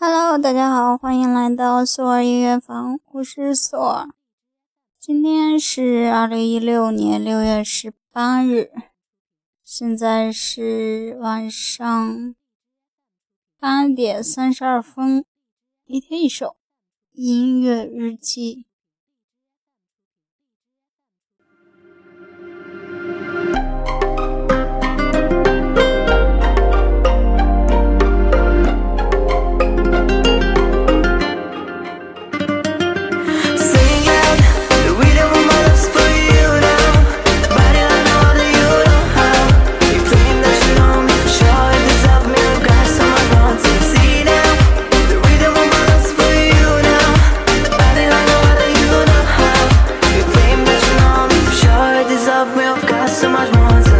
Hello，大家好，欢迎来到索尔音乐房，我是索尔。今天是二零一六年六月十八日，现在是晚上八点三十二分。一天一首音乐日记。isso mais mansa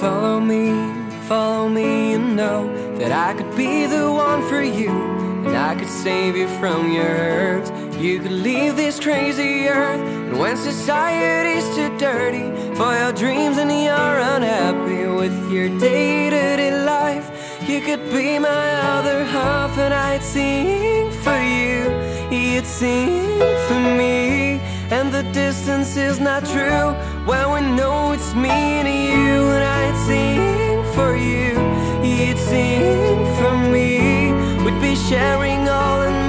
Follow me, follow me, and know that I could be the one for you. And I could save you from your hurts. You could leave this crazy earth. And when society's too dirty for your dreams and you're unhappy with your day to day life, you could be my other half, and I'd sing for you. You'd sing for me. And the distance is not true when we know it's me and you. And I'd sing for you, you'd sing for me. We'd be sharing all and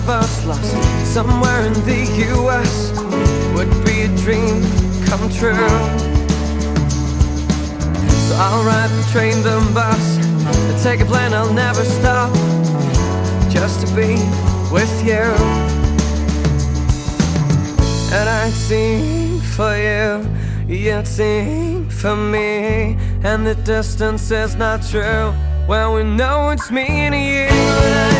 of us lost somewhere in the US would be a dream come true. So I'll ride the train, the bus, and take a plane, I'll never stop just to be with you. And I'd sing for you, you'd sing for me, and the distance is not true. Well, we know it's me and you.